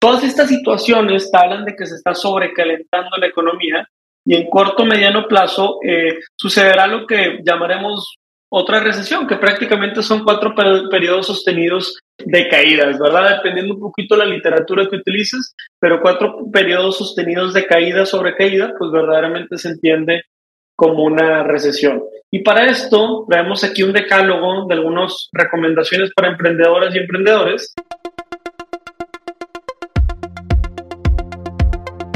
Todas estas situaciones hablan de que se está sobrecalentando la economía y en corto mediano plazo eh, sucederá lo que llamaremos otra recesión, que prácticamente son cuatro periodos sostenidos de caídas, ¿verdad? Dependiendo un poquito de la literatura que utilices, pero cuatro periodos sostenidos de caída sobre caída, pues verdaderamente se entiende como una recesión. Y para esto traemos aquí un decálogo de algunas recomendaciones para emprendedoras y emprendedores.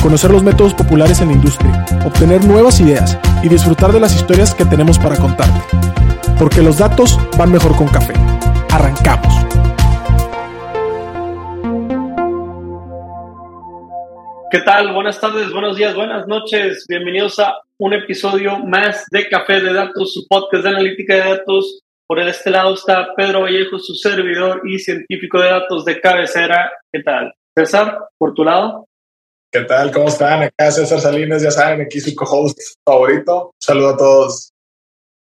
conocer los métodos populares en la industria, obtener nuevas ideas y disfrutar de las historias que tenemos para contarte. Porque los datos van mejor con café. Arrancamos. ¿Qué tal? Buenas tardes, buenos días, buenas noches. Bienvenidos a un episodio más de Café de Datos, su podcast de analítica de datos. Por este lado está Pedro Vallejo, su servidor y científico de datos de cabecera. ¿Qué tal? César, por tu lado. ¿Qué tal? ¿Cómo están? Acá César Salinas, ya saben, aquí su co-host favorito. Saludo a todos.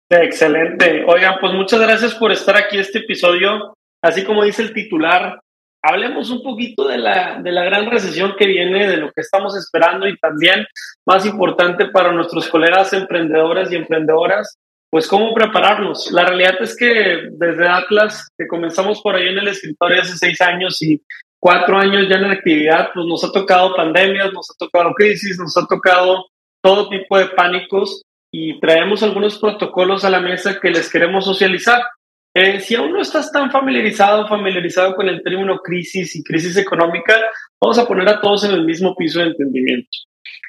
Excelente. Oigan, pues muchas gracias por estar aquí este episodio. Así como dice el titular, hablemos un poquito de la, de la gran recesión que viene, de lo que estamos esperando y también, más importante para nuestros colegas emprendedores y emprendedoras, pues cómo prepararnos. La realidad es que desde Atlas, que comenzamos por ahí en el escritorio hace seis años y cuatro años ya en actividad, pues nos ha tocado pandemias, nos ha tocado crisis, nos ha tocado todo tipo de pánicos y traemos algunos protocolos a la mesa que les queremos socializar. Eh, si aún no estás tan familiarizado, familiarizado con el término crisis y crisis económica, vamos a poner a todos en el mismo piso de entendimiento.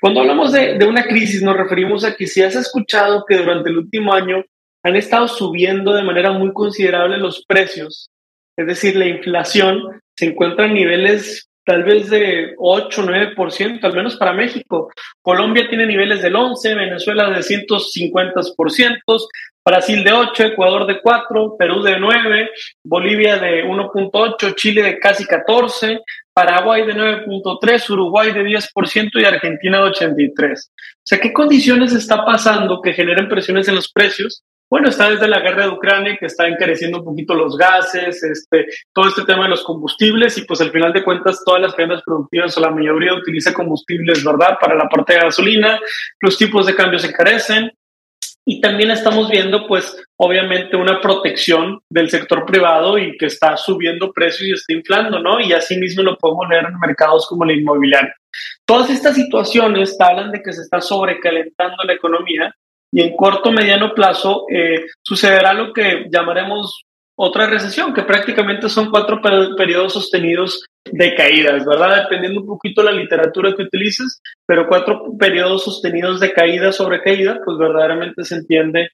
Cuando hablamos de, de una crisis, nos referimos a que si has escuchado que durante el último año han estado subiendo de manera muy considerable los precios, es decir, la inflación se encuentra en niveles tal vez de 8, 9%, al menos para México. Colombia tiene niveles del 11, Venezuela de 150%, Brasil de 8, Ecuador de 4, Perú de 9, Bolivia de 1.8, Chile de casi 14, Paraguay de 9.3, Uruguay de 10% y Argentina de 83%. O sea, ¿qué condiciones está pasando que generen presiones en los precios? Bueno, está desde la guerra de Ucrania que está encareciendo un poquito los gases, este, todo este tema de los combustibles y pues al final de cuentas todas las cadenas productivas o la mayoría utiliza combustibles, ¿verdad? Para la parte de gasolina, los tipos de cambio se encarecen y también estamos viendo pues obviamente una protección del sector privado y que está subiendo precios y está inflando, ¿no? Y así mismo lo podemos leer en mercados como el inmobiliario. Todas estas situaciones hablan de que se está sobrecalentando la economía y en corto mediano plazo eh, sucederá lo que llamaremos otra recesión, que prácticamente son cuatro periodos sostenidos de caídas, ¿verdad? Dependiendo un poquito la literatura que utilices, pero cuatro periodos sostenidos de caída sobre caída, pues verdaderamente se entiende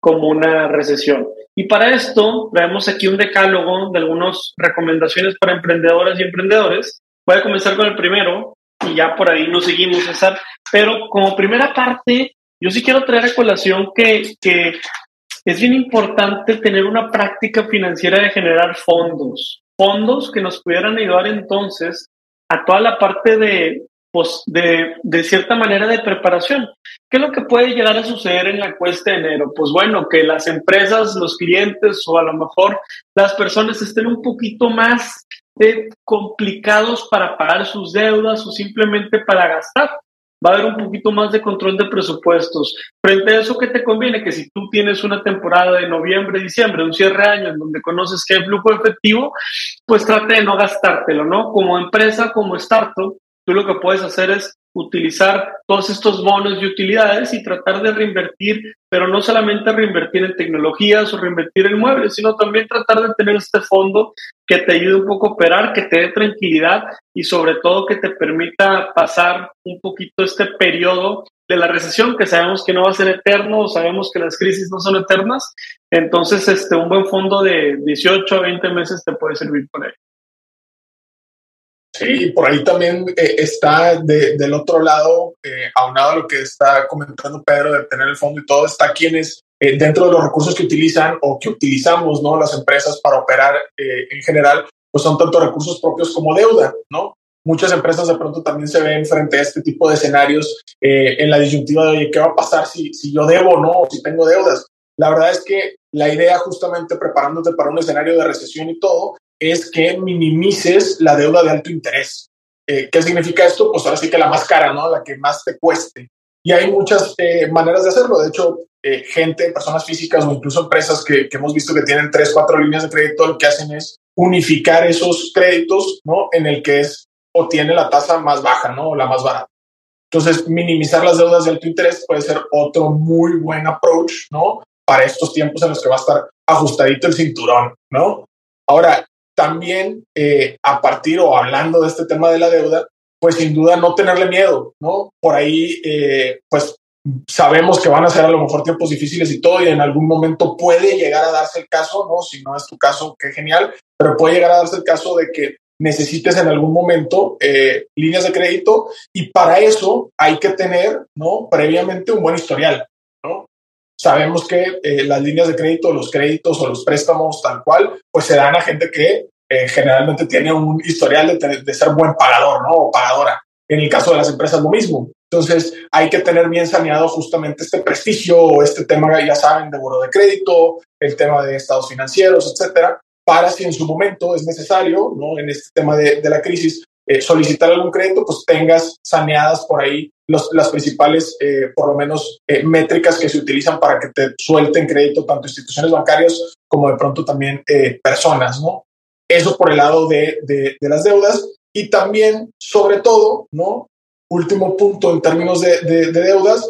como una recesión. Y para esto traemos aquí un decálogo de algunas recomendaciones para emprendedoras y emprendedores. Voy a comenzar con el primero y ya por ahí nos seguimos, César. Pero como primera parte, yo sí quiero traer a colación que, es bien importante tener una práctica financiera de generar fondos, fondos que nos pudieran ayudar entonces a toda la parte de, pues, de, de cierta manera de preparación. ¿Qué es lo que puede llegar a suceder en la cuesta de enero? Pues bueno, que las empresas, los clientes o a lo mejor las personas estén un poquito más eh, complicados para pagar sus deudas o simplemente para gastar va a haber un poquito más de control de presupuestos. Frente a eso, ¿qué te conviene? Que si tú tienes una temporada de noviembre, diciembre, un cierre de año en donde conoces que hay flujo efectivo, pues trate de no gastártelo, ¿no? Como empresa, como startup, tú lo que puedes hacer es utilizar todos estos bonos y utilidades y tratar de reinvertir, pero no solamente reinvertir en tecnologías o reinvertir en muebles, sino también tratar de tener este fondo que te ayude un poco a operar, que te dé tranquilidad y sobre todo que te permita pasar un poquito este periodo de la recesión, que sabemos que no va a ser eterno, sabemos que las crisis no son eternas, entonces este, un buen fondo de 18 a 20 meses te puede servir por ahí. Sí, por ahí también eh, está del otro lado, eh, aunado a lo que está comentando Pedro de tener el fondo y todo, está quienes eh, dentro de los recursos que utilizan o que utilizamos, ¿no? Las empresas para operar eh, en general, pues son tanto recursos propios como deuda, ¿no? Muchas empresas de pronto también se ven frente a este tipo de escenarios en la disyuntiva de, oye, ¿qué va a pasar si, si yo debo no? O si tengo deudas. La verdad es que la idea justamente preparándote para un escenario de recesión y todo es que minimices la deuda de alto interés. Eh, ¿Qué significa esto? Pues ahora sí que la más cara, ¿no? La que más te cueste. Y hay muchas eh, maneras de hacerlo. De hecho, eh, gente, personas físicas o incluso empresas que, hemos visto que tienen tres, cuatro líneas de crédito, lo que hacen es unificar esos créditos, ¿no? En el que es o tiene la tasa más baja, ¿no? O la más barata. Entonces, minimizar las deudas de alto interés puede ser otro muy buen approach, ¿no? Para estos tiempos en los que va a estar ajustadito el cinturón, ¿no? Ahora, también eh, a partir o hablando de este tema de la deuda, pues sin duda no tenerle miedo, ¿no? Por ahí, eh, pues sabemos que van a ser a lo mejor tiempos difíciles y todo, y en algún momento puede llegar a darse el caso, ¿no? Si no es tu caso, qué genial, pero puede llegar a darse el caso de que necesites en algún momento eh, líneas de crédito y para eso hay que tener, ¿no? Previamente un buen historial. Sabemos que eh, las líneas de crédito, los créditos o los préstamos tal cual, pues se dan a gente que eh, generalmente tiene un historial de, de, ser buen pagador, ¿no? O pagadora. En el caso de las empresas lo mismo. Entonces hay que tener bien saneado justamente este prestigio o este tema, ya saben, de buro de crédito, el tema de estados financieros, etcétera, para si en su momento es necesario, ¿no? En este tema de, de la crisis, eh, solicitar algún crédito, pues tengas saneadas por ahí las principales, eh, por lo menos, eh, métricas que se utilizan para que te suelten crédito tanto instituciones bancarias como de pronto también personas, ¿no? Eso por el lado de, de, de, las deudas y también, sobre todo, ¿no? Último punto en términos de, de deudas,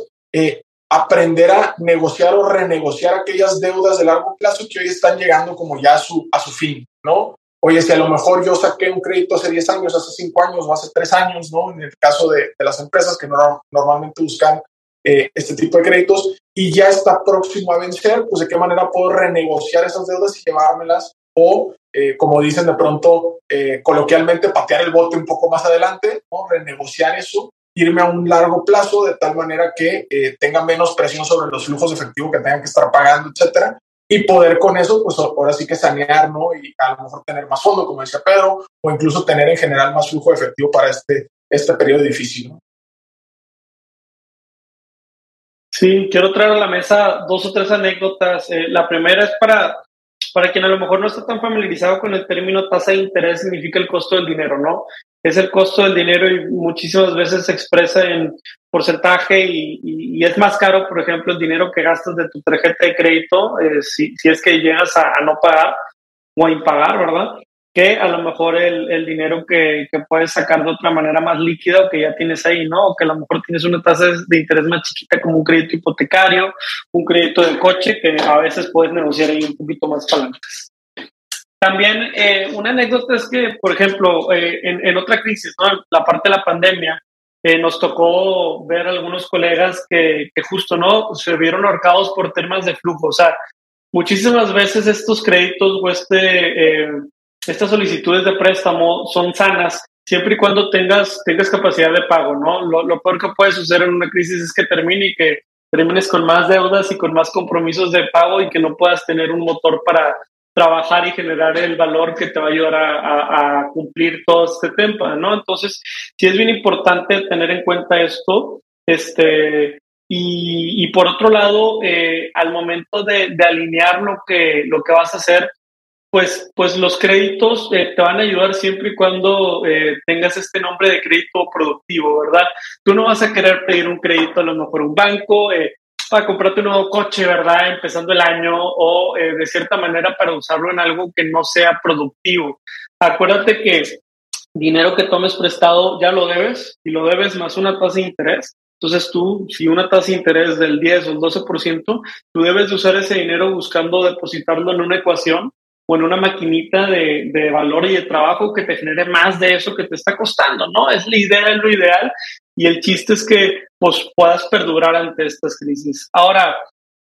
aprender a negociar o renegociar aquellas deudas de largo plazo que hoy están llegando como ya a su, a su fin, ¿no? Oye, si a lo mejor yo saqué un crédito hace 10 años, hace 5 años o hace 3 años, ¿no? En el caso de, las empresas que no, normalmente buscan eh, este tipo de créditos y ya está próximo a vencer, pues de qué manera puedo renegociar esas deudas y llevármelas o, eh, como dicen de pronto eh, coloquialmente, patear el bote un poco más adelante, ¿no? renegociar eso, irme a un largo plazo de tal manera que tenga menos presión sobre los flujos de efectivo que tengan que estar pagando, etcétera, y poder con eso, pues ahora sí que sanear, ¿no? Y a lo mejor tener más fondo, como decía Pedro, o incluso tener en general más flujo efectivo para este, este periodo difícil, ¿no? Sí, quiero traer a la mesa dos o tres anécdotas. Eh, la primera es para, para quien a lo mejor no está tan familiarizado con el término tasa de interés, significa el costo del dinero, ¿no? Es el costo del dinero y muchísimas veces se expresa en porcentaje y, es más caro, por ejemplo, el dinero que gastas de tu tarjeta de crédito, eh, si, si, es que llegas a, no pagar o a impagar, ¿verdad? Que a lo mejor el, el dinero que, que, puedes sacar de otra manera más líquida o que ya tienes ahí, ¿no? O que a lo mejor tienes una tasa de interés más chiquita como un crédito hipotecario, un crédito de coche, que a veces puedes negociar ahí un poquito más palantes. También eh, una anécdota es que, por ejemplo, eh, en, en, otra crisis, ¿no? la parte de la pandemia, eh, nos tocó ver algunos colegas que, que, justo no se vieron ahorcados por temas de flujo. O sea, muchísimas veces estos créditos o este, eh, estas solicitudes de préstamo son sanas siempre y cuando tengas, tengas capacidad de pago, ¿no? Lo, lo peor que puede suceder en una crisis es que termine y que termines con más deudas y con más compromisos de pago y que no puedas tener un motor para trabajar y generar el valor que te va a ayudar a, a, a, cumplir todo este tema, ¿no? Entonces, sí es bien importante tener en cuenta esto, este, y, y por otro lado, eh, al momento de, de, alinear lo que, lo que vas a hacer, pues, pues los créditos eh, te van a ayudar siempre y cuando eh, tengas este nombre de crédito productivo, ¿verdad? Tú no vas a querer pedir un crédito a lo mejor un banco, eh, para comprarte un nuevo coche, ¿verdad? Empezando el año o eh, de cierta manera para usarlo en algo que no sea productivo. Acuérdate que dinero que tomes prestado ya lo debes y lo debes más una tasa de interés. Entonces tú, si una tasa de interés del 10 o el 12%, tú debes de usar ese dinero buscando depositarlo en una ecuación o en una maquinita de, de, valor y de trabajo que te genere más de eso que te está costando, ¿no? Es la idea, es lo ideal. Y el chiste es que pues, puedas perdurar ante estas crisis. Ahora,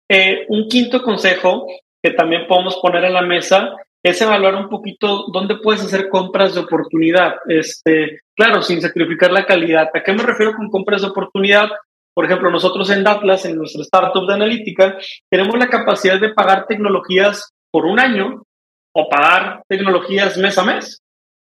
eh, un quinto consejo que también podemos poner en la mesa es evaluar un poquito dónde puedes hacer compras de oportunidad. Este, claro, sin sacrificar la calidad. ¿A qué me refiero con compras de oportunidad? Por ejemplo, nosotros en Datlas, en nuestra startup de analítica, tenemos la capacidad de pagar tecnologías por un año o pagar tecnologías mes a mes.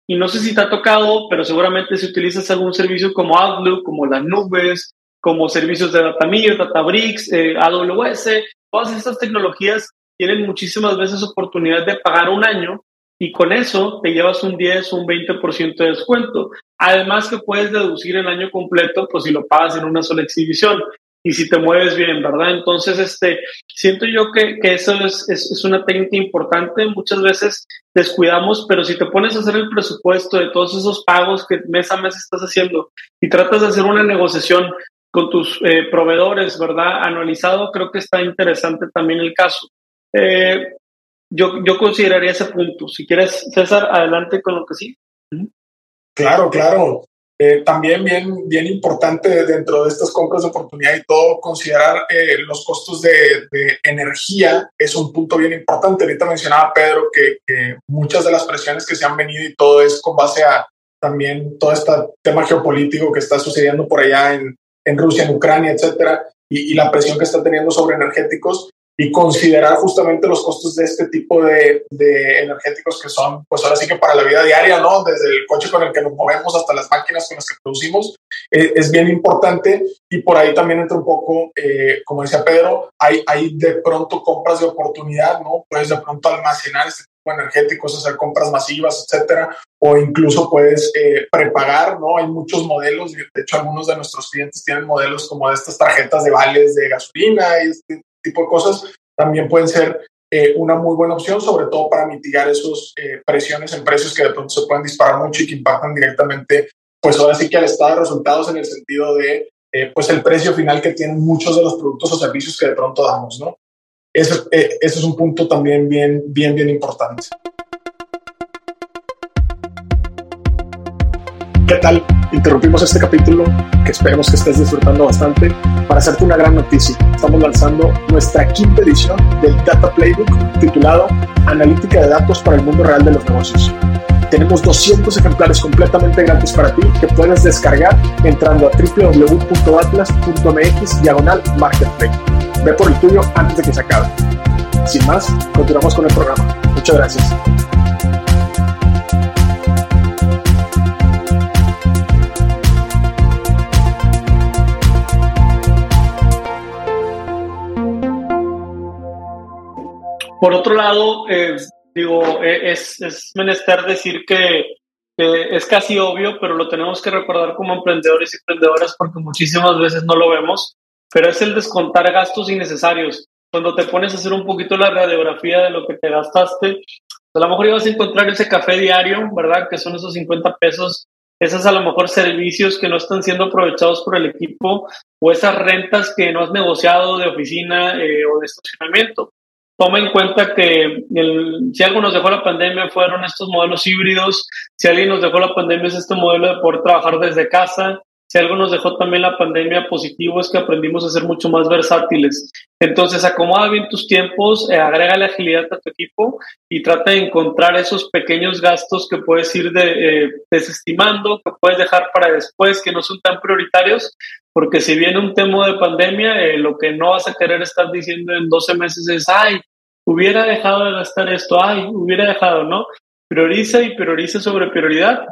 Y no sé si te ha tocado, pero seguramente si utilizas algún servicio como Outlook, como las nubes, como servicios de Datamir, Databricks, eh, AWS, todas estas tecnologías tienen muchísimas veces oportunidad de pagar un año y con eso te llevas un 10 o un 20% de descuento. Además que puedes deducir el año completo, pues si lo pagas en una sola exhibición y si te mueves bien, ¿verdad? Entonces, este, siento yo que, que eso es, es, es, una técnica importante. Muchas veces descuidamos, pero si te pones a hacer el presupuesto de todos esos pagos que mes a mes estás haciendo y tratas de hacer una negociación con tus eh, proveedores, ¿verdad? Anualizado, creo que está interesante también el caso. Eh, yo, yo consideraría ese punto. Si quieres, César, adelante con lo que sí. Claro, claro. Eh, también bien, bien importante dentro de estas compras de oportunidad y todo, considerar eh, los costos de, de, energía es un punto bien importante. Ahorita mencionaba Pedro que, que, muchas de las presiones que se han venido y todo es con base a también todo este tema geopolítico que está sucediendo por allá en, en Rusia, en Ucrania, etcétera, y, y, la presión que está teniendo sobre energéticos y considerar justamente los costos de este tipo de, de, energéticos que son, pues ahora sí que para la vida diaria, ¿no? Desde el coche con el que nos movemos hasta las máquinas con las que producimos, eh, es bien importante y por ahí también entra un poco, eh, como decía Pedro, hay, hay de pronto compras de oportunidad, ¿no? Puedes de pronto almacenar este tipo de energéticos, hacer compras masivas, etcétera, o incluso puedes eh, prepagar, ¿no? Hay muchos modelos, de hecho algunos de nuestros clientes tienen modelos como de estas tarjetas de vales de gasolina y este tipo de cosas también pueden ser eh, una muy buena opción, sobre todo para mitigar esas eh, presiones en precios que de pronto se pueden disparar mucho y que impactan directamente, pues ahora sí que al estado de resultados en el sentido de, eh, pues el precio final que tienen muchos de los productos o servicios que de pronto damos, ¿no? Eso, eh, eso es un punto también bien, bien, bien importante. ¿Qué tal? Interrumpimos este capítulo que esperemos que estés disfrutando bastante para hacerte una gran noticia. Estamos lanzando nuestra quinta edición del Data Playbook titulado Analítica de datos para el mundo real de los negocios. Tenemos 200 ejemplares completamente gratis para ti que puedes descargar entrando a www.atlas.mx diagonal marketplace. Ve por el tuyo antes de que se acabe. Sin más, continuamos con el programa. Muchas gracias. Por otro lado, eh, digo, es, es, menester decir que, que, es casi obvio, pero lo tenemos que recordar como emprendedores y emprendedoras porque muchísimas veces no lo vemos, pero es el descontar gastos innecesarios. Cuando te pones a hacer un poquito la radiografía de lo que te gastaste, a lo mejor ibas a encontrar ese café diario, ¿verdad? Que son esos 50 pesos esos a lo mejor servicios que no están siendo aprovechados por el equipo o esas rentas que no has negociado de oficina eh, o de estacionamiento toma en cuenta que el, si algo nos dejó la pandemia fueron estos modelos híbridos, si alguien nos dejó la pandemia es este modelo de poder trabajar desde casa, si algo nos dejó también la pandemia positivo es que aprendimos a ser mucho más versátiles. Entonces, acomoda bien tus tiempos, eh, agrega la agilidad a tu equipo y trata de encontrar esos pequeños gastos que puedes ir de, eh, desestimando, que puedes dejar para después, que no son tan prioritarios, porque si viene un tema de pandemia, eh, lo que no vas a querer estar diciendo en 12 meses es, ay, hubiera dejado de gastar esto, ay, hubiera dejado, ¿no? Prioriza y prioriza sobre prioridad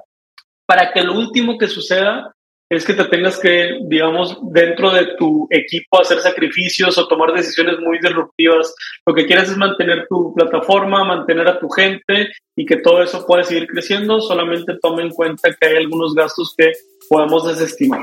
para que lo último que suceda es que te tengas que, digamos, dentro de tu equipo hacer sacrificios o tomar decisiones muy disruptivas. Lo que quieres es mantener tu plataforma, mantener a tu gente y que todo eso pueda seguir creciendo. Solamente tome en cuenta que hay algunos gastos que podemos desestimar.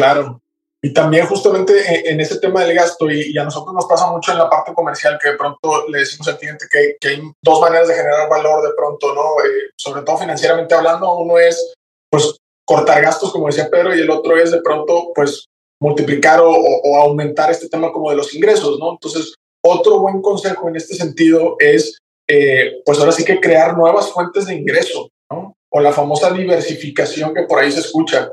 Claro. Y también justamente en, ese tema del gasto, y, a nosotros nos pasa mucho en la parte comercial, que de pronto le decimos al cliente que, que hay dos maneras de generar valor de pronto, ¿no? Eh, sobre todo financieramente hablando, uno es pues cortar gastos, como decía Pedro, y el otro es de pronto pues multiplicar o, o aumentar este tema como de los ingresos, ¿no? Entonces, otro buen consejo en este sentido es, eh, pues ahora sí que crear nuevas fuentes de ingreso, ¿no? O la famosa diversificación que por ahí se escucha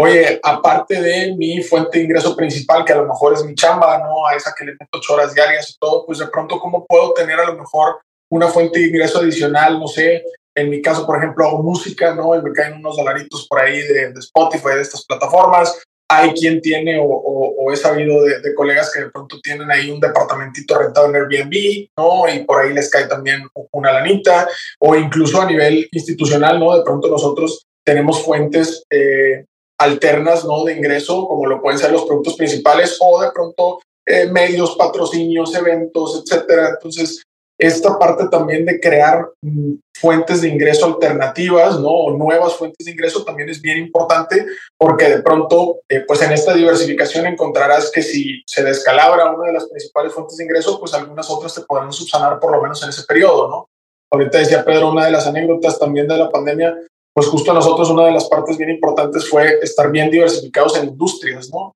oye, aparte de mi fuente de ingreso principal, que a lo mejor es mi chamba, ¿no? A esa que le meto ocho horas diarias y todo, pues de pronto, ¿cómo puedo tener a lo mejor una fuente de ingreso adicional? No sé, en mi caso, por ejemplo, hago música, ¿no? Y me caen unos dolaritos por ahí de, Spotify, de estas plataformas. Hay quien tiene o, o, he sabido de, de, colegas que de pronto tienen ahí un departamentito rentado en Airbnb, ¿no? Y por ahí les cae también una lanita, o incluso a nivel institucional, ¿no? De pronto nosotros tenemos fuentes eh, alternas ¿no? de ingreso, como lo pueden ser los productos principales o de pronto eh, medios, patrocinios, eventos, etcétera. Entonces, esta parte también de crear mm, fuentes de ingreso alternativas, ¿no? O nuevas fuentes de ingreso también es bien importante porque de pronto, eh, pues en esta diversificación encontrarás que si se descalabra una de las principales fuentes de ingreso, pues algunas otras te podrán subsanar por lo menos en ese periodo, ¿no? Ahorita decía Pedro, una de las anécdotas también de la pandemia pues justo nosotros una de las partes bien importantes fue estar bien diversificados en industrias, ¿no?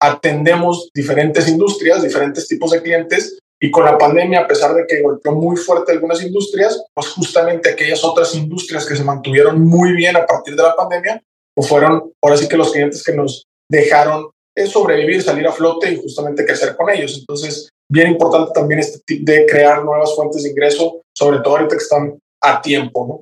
Atendemos diferentes industrias, diferentes tipos de clientes y con la pandemia, a pesar de que golpeó muy fuerte algunas industrias, pues justamente aquellas otras industrias que se mantuvieron muy bien a partir de la pandemia, pues fueron ahora sí que los clientes que nos dejaron eh, sobrevivir, salir a flote y justamente crecer con ellos. Entonces, bien importante también este tip de crear nuevas fuentes de ingreso, sobre todo ahorita que están a tiempo, ¿no?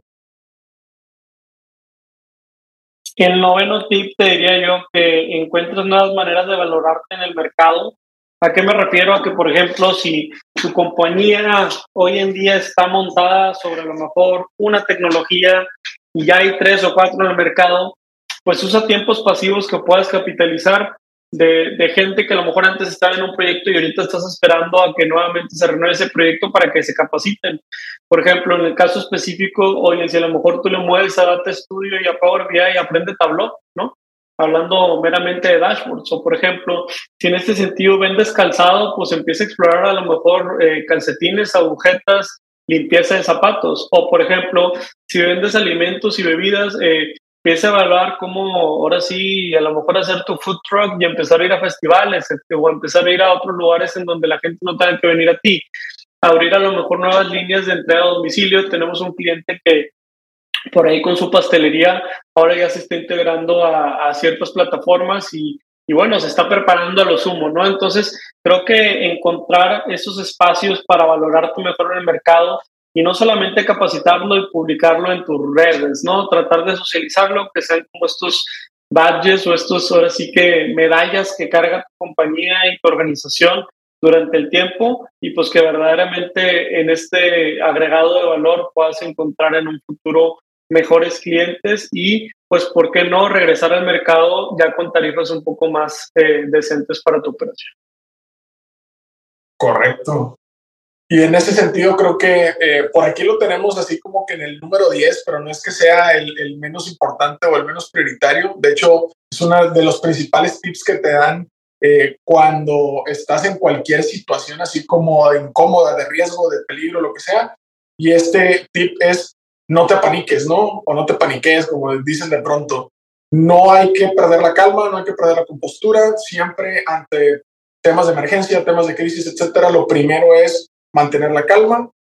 El noveno tip te diría yo que encuentres nuevas maneras de valorarte en el mercado. ¿A qué me refiero? A que, por ejemplo, si tu compañía hoy en día está montada sobre a lo mejor una tecnología y ya hay tres o cuatro en el mercado, pues usa tiempos pasivos que puedas capitalizar de, de, gente que a lo mejor antes estaba en un proyecto y ahorita estás esperando a que nuevamente se renueve ese proyecto para que se capaciten. Por ejemplo, en el caso específico, oye, si a lo mejor tú le mueves a Data Studio y a Power BI y aprende Tableau, ¿no? Hablando meramente de dashboards. O, por ejemplo, si en este sentido vendes calzado, pues empieza a explorar a lo mejor eh, calcetines, agujetas, limpieza de zapatos. O, por ejemplo, si vendes alimentos y bebidas, eh, empieza a evaluar cómo ahora sí, a lo mejor hacer tu food truck y empezar a ir a festivales este, o empezar a ir a otros lugares en donde la gente no tenga que venir a ti. Abrir a lo mejor nuevas líneas de entrega a domicilio. Tenemos un cliente que por ahí con su pastelería ahora ya se está integrando a, a ciertas plataformas y, y bueno, se está preparando a lo sumo, ¿no? Entonces, creo que encontrar esos espacios para valorarte mejor en el mercado y no solamente capacitarlo y publicarlo en tus redes, ¿no? Tratar de socializarlo, que sean como estos badges o estos, ahora sí que medallas que carga tu compañía y tu organización durante el tiempo y pues que verdaderamente en este agregado de valor puedas encontrar en un futuro mejores clientes y pues, ¿por qué no regresar al mercado ya con tarifas un poco más eh, decentes para tu operación? Correcto. Y en ese sentido creo que eh, por aquí lo tenemos así como que en el número 10, pero no es que sea el, el, menos importante o el menos prioritario. De hecho, es uno de los principales tips que te dan eh, cuando estás en cualquier situación así como incómoda, de riesgo, de peligro, lo que sea. Y este tip es no te paniques, ¿no? O no te paniques, como dicen de pronto. No hay que perder la calma, no hay que perder la compostura. Siempre ante temas de emergencia, temas de crisis, etcétera, lo primero es mantener la calma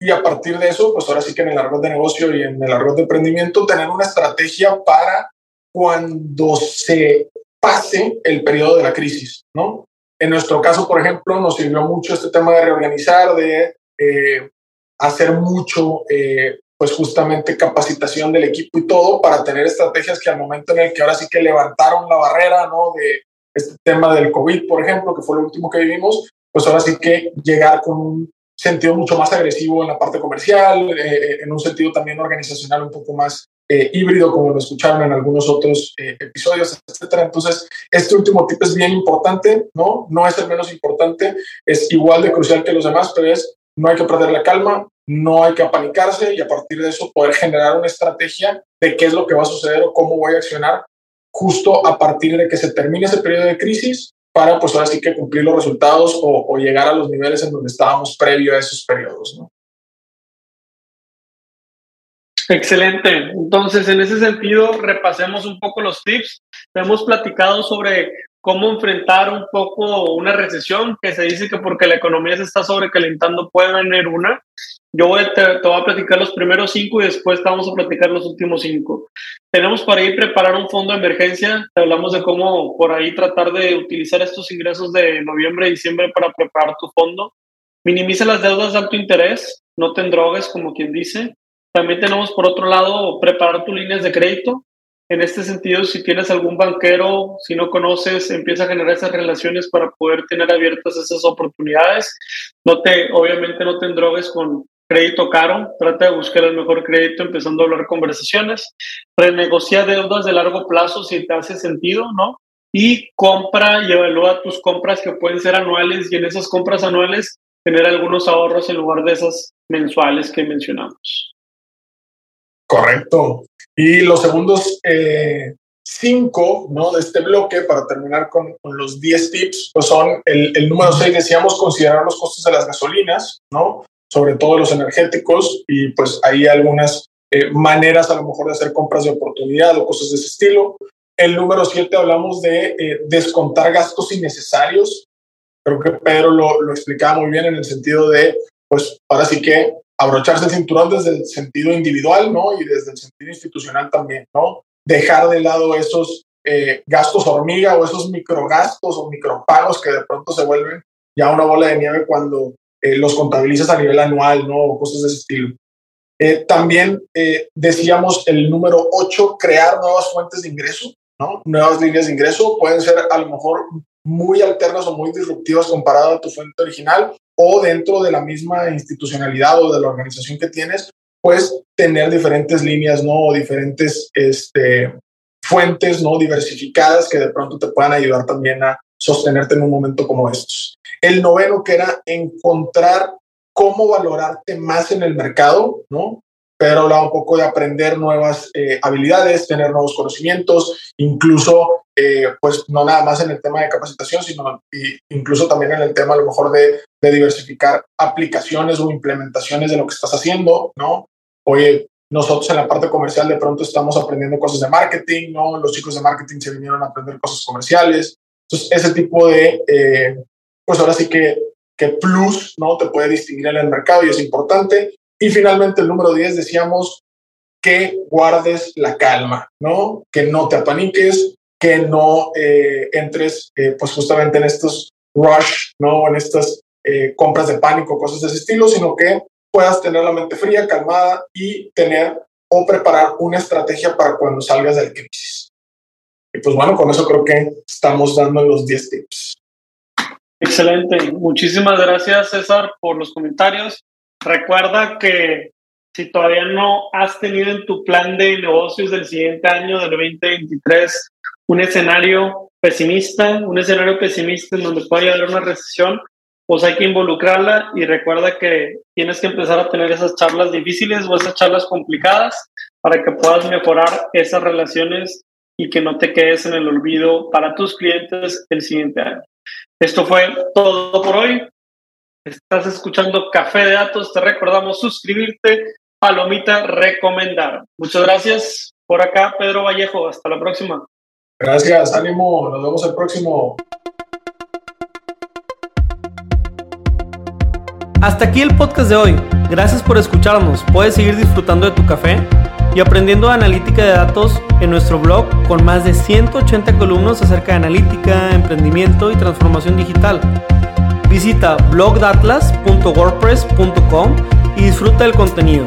y a partir de eso, pues ahora sí que en el argot de negocio y en el argot de emprendimiento, tener una estrategia para cuando se pase el periodo de la crisis, ¿no? En nuestro caso, por ejemplo, nos sirvió mucho este tema de reorganizar, de eh, hacer mucho, eh, pues justamente capacitación del equipo y todo para tener estrategias que al momento en el que ahora sí que levantaron la barrera, ¿no? De este tema del COVID, por ejemplo, que fue lo último que vivimos, pues ahora sí que llegar con un sentido mucho más agresivo en la parte comercial, eh, eh, en un sentido también organizacional un poco más eh, híbrido, como lo escucharon en algunos otros episodios, etcétera. Entonces, este último tip es bien importante, ¿no? No es el menos importante, es igual de crucial que los demás, pero es no hay que perder la calma, no hay que apanicarse y a partir de eso poder generar una estrategia de qué es lo que va a suceder o cómo voy a accionar justo a partir de que se termine ese periodo de crisis para pues ahora sí que cumplir los resultados o, llegar a los niveles en donde estábamos previo a esos periodos. ¿no? Excelente. Entonces, en ese sentido, repasemos un poco los tips. Hemos platicado sobre cómo enfrentar un poco una recesión, que se dice que porque la economía se está sobrecalentando puede venir una. Yo voy, te, voy a platicar los primeros cinco y después te vamos a platicar los últimos cinco. Tenemos para ahí preparar un fondo de emergencia. Te hablamos de cómo por ahí tratar de utilizar estos ingresos de noviembre y diciembre para preparar tu fondo. Minimiza las deudas de alto interés, no te drogues, como quien dice. También tenemos por otro lado preparar tus líneas de crédito. En este sentido, si tienes algún banquero, si no conoces, empieza a generar esas relaciones para poder tener abiertas esas oportunidades. No te, obviamente no te drogues con crédito caro, trata de buscar el mejor crédito empezando a hablar conversaciones, renegocia deudas de largo plazo si te hace sentido, ¿no? Y compra y evalúa tus compras que pueden ser anuales y en esas compras anuales tener algunos ahorros en lugar de esas mensuales que mencionamos. Correcto. Y los segundos eh, cinco ¿no? de este bloque, para terminar con, los 10 tips, pues son el, el número 6, decíamos, considerar los costos de las gasolinas, ¿no? sobre todo los energéticos, y pues hay algunas eh, maneras a lo mejor de hacer compras de oportunidad o cosas de ese estilo. El número 7 hablamos de eh, descontar gastos innecesarios. Creo que Pedro lo, lo explicaba muy bien en el sentido de, pues ahora sí que abrocharse el cinturón desde el sentido individual, ¿no? Y desde el sentido institucional también, ¿no? Dejar de lado esos eh, gastos hormiga o esos microgastos o micropagos que de pronto se vuelven ya una bola de nieve cuando eh, los contabilizas a nivel anual, ¿no? O cosas de ese estilo. Eh, también decíamos el número 8, crear nuevas fuentes de ingreso, ¿no? Nuevas líneas de ingreso pueden ser a lo mejor muy alternas o muy disruptivas comparado a tu fuente original, o dentro de la misma institucionalidad o de la organización que tienes, pues tener diferentes líneas, ¿no? O diferentes este, fuentes, ¿no? Diversificadas que de pronto te puedan ayudar también a sostenerte en un momento como estos. El noveno que era encontrar cómo valorarte más en el mercado, ¿no? Pero hablaba un poco de aprender nuevas eh, habilidades, tener nuevos conocimientos, incluso eh, pues no nada más en el tema de capacitación, sino incluso también en el tema a lo mejor de, de, diversificar aplicaciones o implementaciones de lo que estás haciendo, ¿no? Oye, nosotros en la parte comercial de pronto estamos aprendiendo cosas de marketing, ¿no? Los chicos de marketing se vinieron a aprender cosas comerciales. Entonces, ese tipo de, eh, pues ahora sí que, que plus, ¿no? Te puede distinguir en el mercado y es importante. Y finalmente, el número 10, decíamos que guardes la calma, ¿no? Que no te apaniques, que no eh, entres eh, pues justamente en estos rush, ¿no? En estas eh, compras de pánico, cosas de ese estilo, sino que puedas tener la mente fría, calmada y tener o preparar una estrategia para cuando salgas del crisis. Y pues bueno, con eso creo que estamos dando los 10 tips. Excelente. Muchísimas gracias, César, por los comentarios. Recuerda que si todavía no has tenido en tu plan de negocios del siguiente año, del 2023, un escenario pesimista, un escenario pesimista en donde puede haber una recesión, pues hay que involucrarla y recuerda que tienes que empezar a tener esas charlas difíciles o esas charlas complicadas para que puedas mejorar esas relaciones y que no te quedes en el olvido para tus clientes el siguiente año. Esto fue todo por hoy. Estás escuchando Café de Datos. Te recordamos suscribirte, palomita, recomendar. Muchas gracias por acá, Pedro Vallejo. Hasta la próxima. Gracias, ánimo, nos vemos el próximo. Hasta aquí el podcast de hoy. Gracias por escucharnos. Puedes seguir disfrutando de tu café y aprendiendo analítica de datos en nuestro blog con más de 180 columnas acerca de analítica, emprendimiento y transformación digital. Visita blogdatlas.wordpress.com y disfruta del contenido.